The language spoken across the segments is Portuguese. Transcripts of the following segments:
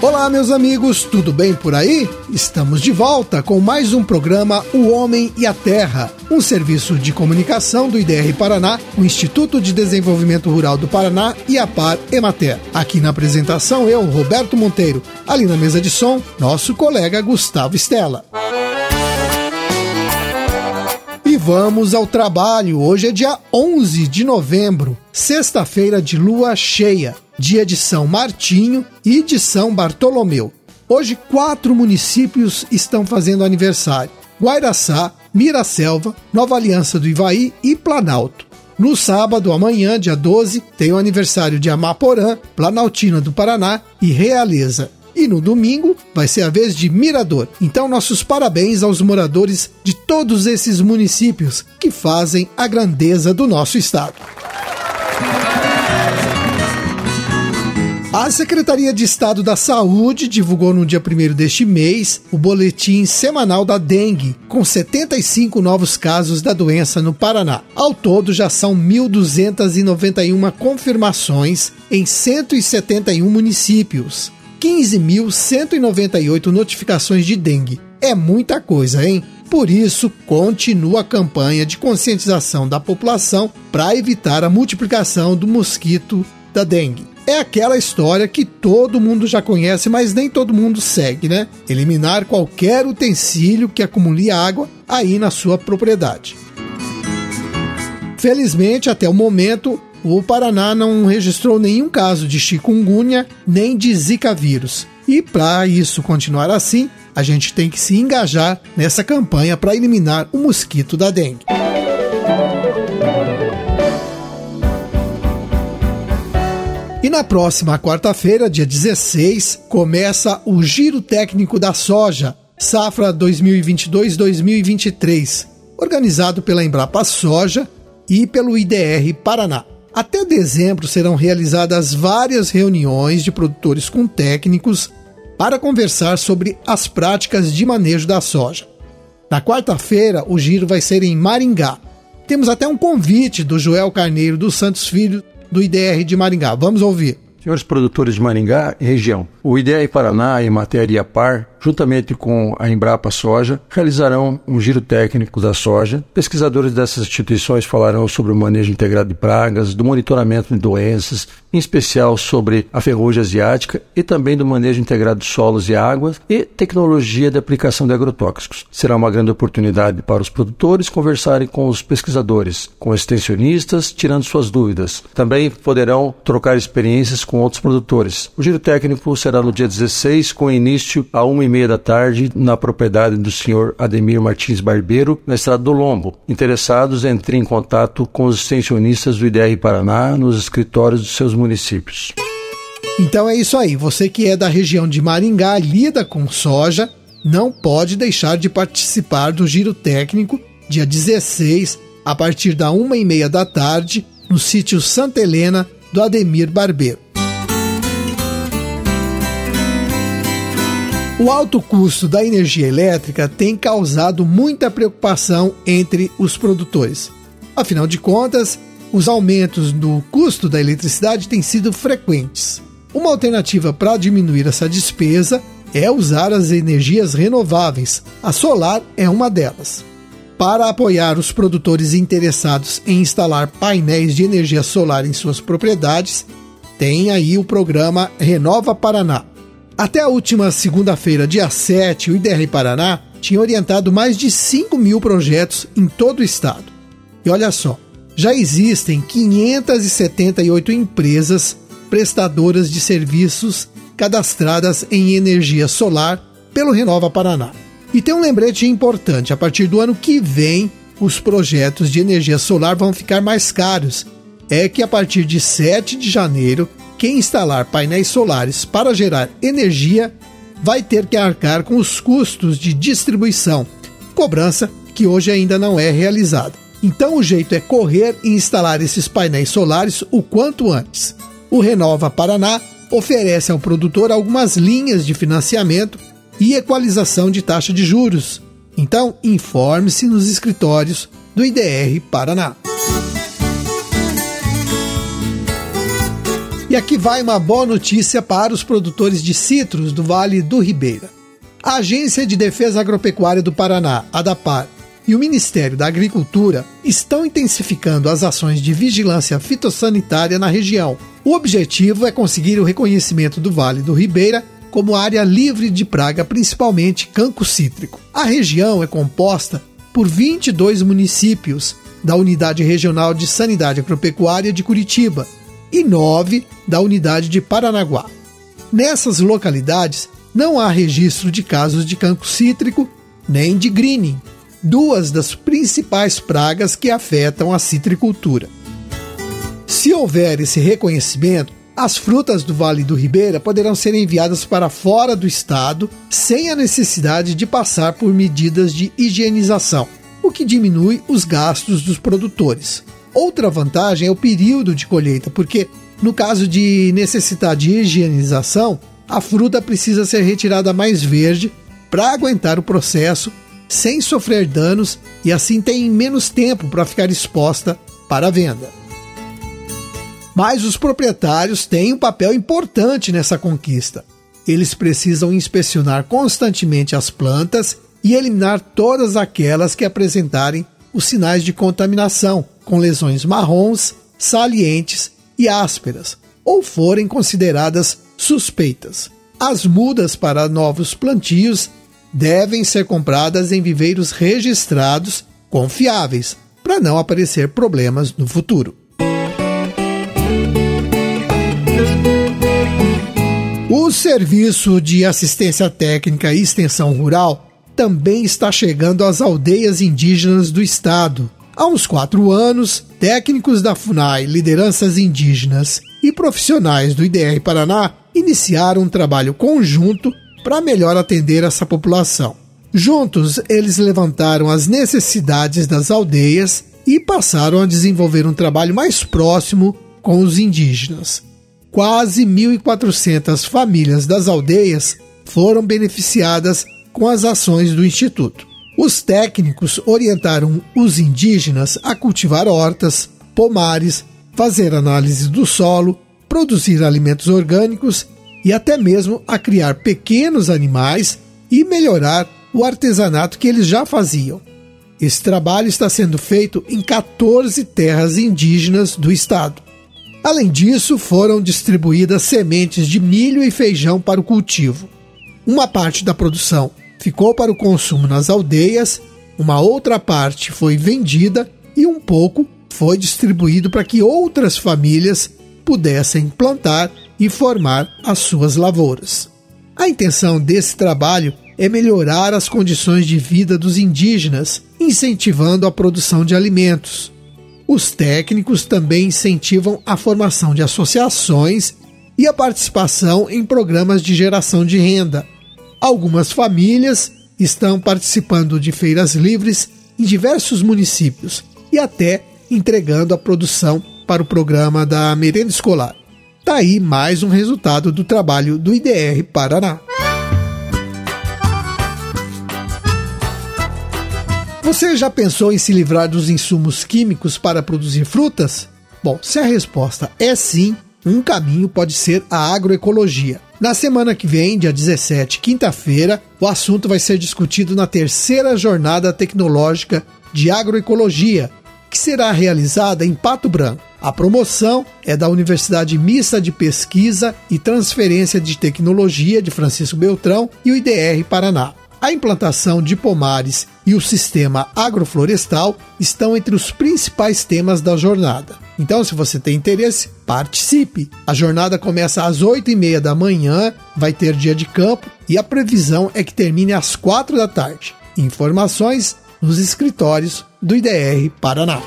Olá, meus amigos, tudo bem por aí? Estamos de volta com mais um programa O Homem e a Terra, um serviço de comunicação do IDR Paraná, o Instituto de Desenvolvimento Rural do Paraná e a Par Emater. Aqui na apresentação, eu, Roberto Monteiro. Ali na mesa de som, nosso colega Gustavo Stella. E vamos ao trabalho. Hoje é dia 11 de novembro, sexta-feira de lua cheia dia de São Martinho e de São Bartolomeu. Hoje, quatro municípios estão fazendo aniversário: Guairaçá, Miraselva, Nova Aliança do Ivaí e Planalto. No sábado, amanhã, dia 12, tem o aniversário de Amaporã, Planaltina do Paraná e Realeza. E no domingo vai ser a vez de Mirador. Então, nossos parabéns aos moradores de todos esses municípios que fazem a grandeza do nosso estado. A Secretaria de Estado da Saúde divulgou no dia 1 deste mês o boletim semanal da dengue, com 75 novos casos da doença no Paraná. Ao todo, já são 1.291 confirmações em 171 municípios, 15.198 notificações de dengue. É muita coisa, hein? Por isso, continua a campanha de conscientização da população para evitar a multiplicação do mosquito da dengue é aquela história que todo mundo já conhece, mas nem todo mundo segue, né? Eliminar qualquer utensílio que acumule água aí na sua propriedade. Felizmente, até o momento, o Paraná não registrou nenhum caso de chikungunya nem de zika vírus. E para isso continuar assim, a gente tem que se engajar nessa campanha para eliminar o mosquito da dengue. E na próxima quarta-feira, dia 16, começa o Giro Técnico da Soja, safra 2022-2023, organizado pela Embrapa Soja e pelo IDR Paraná. Até dezembro serão realizadas várias reuniões de produtores com técnicos para conversar sobre as práticas de manejo da soja. Na quarta-feira, o giro vai ser em Maringá. Temos até um convite do Joel Carneiro dos Santos Filho do IDR de Maringá. Vamos ouvir. Senhores produtores de Maringá e região, o IDR Paraná e Matéria Par juntamente com a Embrapa Soja, realizarão um giro técnico da soja. Pesquisadores dessas instituições falarão sobre o manejo integrado de pragas, do monitoramento de doenças, em especial sobre a ferrugem asiática e também do manejo integrado de solos e águas e tecnologia de aplicação de agrotóxicos. Será uma grande oportunidade para os produtores conversarem com os pesquisadores, com extensionistas, tirando suas dúvidas. Também poderão trocar experiências com outros produtores. O giro técnico será no dia 16, com início a uma e meia da tarde na propriedade do senhor Ademir Martins Barbeiro, na estrada do Lombo. Interessados, entrem em contato com os extensionistas do IDR Paraná nos escritórios dos seus municípios. Então é isso aí. Você que é da região de Maringá, lida com soja, não pode deixar de participar do giro técnico dia 16, a partir da uma e meia da tarde, no sítio Santa Helena do Ademir Barbeiro. O alto custo da energia elétrica tem causado muita preocupação entre os produtores. Afinal de contas, os aumentos do custo da eletricidade têm sido frequentes. Uma alternativa para diminuir essa despesa é usar as energias renováveis. A solar é uma delas. Para apoiar os produtores interessados em instalar painéis de energia solar em suas propriedades, tem aí o programa Renova Paraná. Até a última segunda-feira, dia 7, o IDR Paraná tinha orientado mais de 5 mil projetos em todo o estado. E olha só, já existem 578 empresas prestadoras de serviços cadastradas em energia solar pelo Renova Paraná. E tem um lembrete importante: a partir do ano que vem, os projetos de energia solar vão ficar mais caros. É que a partir de 7 de janeiro quem instalar painéis solares para gerar energia vai ter que arcar com os custos de distribuição, cobrança que hoje ainda não é realizada. Então o jeito é correr e instalar esses painéis solares o quanto antes. O Renova Paraná oferece ao produtor algumas linhas de financiamento e equalização de taxa de juros. Então informe-se nos escritórios do IDR Paraná. E aqui vai uma boa notícia para os produtores de citros do Vale do Ribeira. A Agência de Defesa Agropecuária do Paraná, ADAPAR, e o Ministério da Agricultura estão intensificando as ações de vigilância fitossanitária na região. O objetivo é conseguir o reconhecimento do Vale do Ribeira como área livre de praga, principalmente canco cítrico. A região é composta por 22 municípios da Unidade Regional de Sanidade Agropecuária de Curitiba e 9 da Unidade de Paranaguá. Nessas localidades não há registro de casos de cancro cítrico nem de greening, duas das principais pragas que afetam a citricultura. Se houver esse reconhecimento, as frutas do Vale do Ribeira poderão ser enviadas para fora do estado sem a necessidade de passar por medidas de higienização, o que diminui os gastos dos produtores. Outra vantagem é o período de colheita, porque no caso de necessitar de higienização, a fruta precisa ser retirada mais verde para aguentar o processo sem sofrer danos e assim tem menos tempo para ficar exposta para a venda. Mas os proprietários têm um papel importante nessa conquista. Eles precisam inspecionar constantemente as plantas e eliminar todas aquelas que apresentarem os sinais de contaminação, com lesões marrons, salientes e ásperas, ou forem consideradas suspeitas. As mudas para novos plantios devem ser compradas em viveiros registrados confiáveis, para não aparecer problemas no futuro. O Serviço de Assistência Técnica e Extensão Rural também está chegando às aldeias indígenas do estado. Há uns quatro anos, técnicos da FUNAI, lideranças indígenas e profissionais do IDR Paraná iniciaram um trabalho conjunto para melhor atender essa população. Juntos, eles levantaram as necessidades das aldeias e passaram a desenvolver um trabalho mais próximo com os indígenas quase 1.400 famílias das aldeias foram beneficiadas com as ações do Instituto. Os técnicos orientaram os indígenas a cultivar hortas, pomares, fazer análise do solo, produzir alimentos orgânicos e até mesmo a criar pequenos animais e melhorar o artesanato que eles já faziam. Esse trabalho está sendo feito em 14 terras indígenas do estado. Além disso, foram distribuídas sementes de milho e feijão para o cultivo. Uma parte da produção ficou para o consumo nas aldeias, uma outra parte foi vendida e um pouco foi distribuído para que outras famílias pudessem plantar e formar as suas lavouras. A intenção desse trabalho é melhorar as condições de vida dos indígenas, incentivando a produção de alimentos, os técnicos também incentivam a formação de associações e a participação em programas de geração de renda. Algumas famílias estão participando de feiras livres em diversos municípios e até entregando a produção para o programa da merenda escolar. Tá aí mais um resultado do trabalho do IDR Paraná. Você já pensou em se livrar dos insumos químicos para produzir frutas? Bom, se a resposta é sim, um caminho pode ser a agroecologia. Na semana que vem, dia 17, quinta-feira, o assunto vai ser discutido na terceira jornada tecnológica de agroecologia, que será realizada em Pato Branco. A promoção é da Universidade Mista de Pesquisa e Transferência de Tecnologia de Francisco Beltrão e o IDR Paraná. A implantação de pomares e o sistema agroflorestal estão entre os principais temas da jornada. Então, se você tem interesse, participe. A jornada começa às 8 e meia da manhã, vai ter dia de campo e a previsão é que termine às 4 da tarde. Informações nos escritórios do IDR Paraná.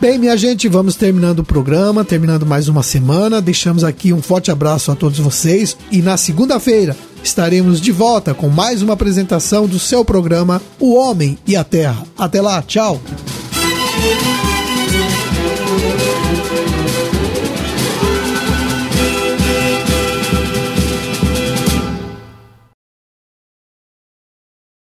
Bem, minha gente, vamos terminando o programa, terminando mais uma semana. Deixamos aqui um forte abraço a todos vocês e na segunda-feira estaremos de volta com mais uma apresentação do seu programa O Homem e a Terra. Até lá, tchau.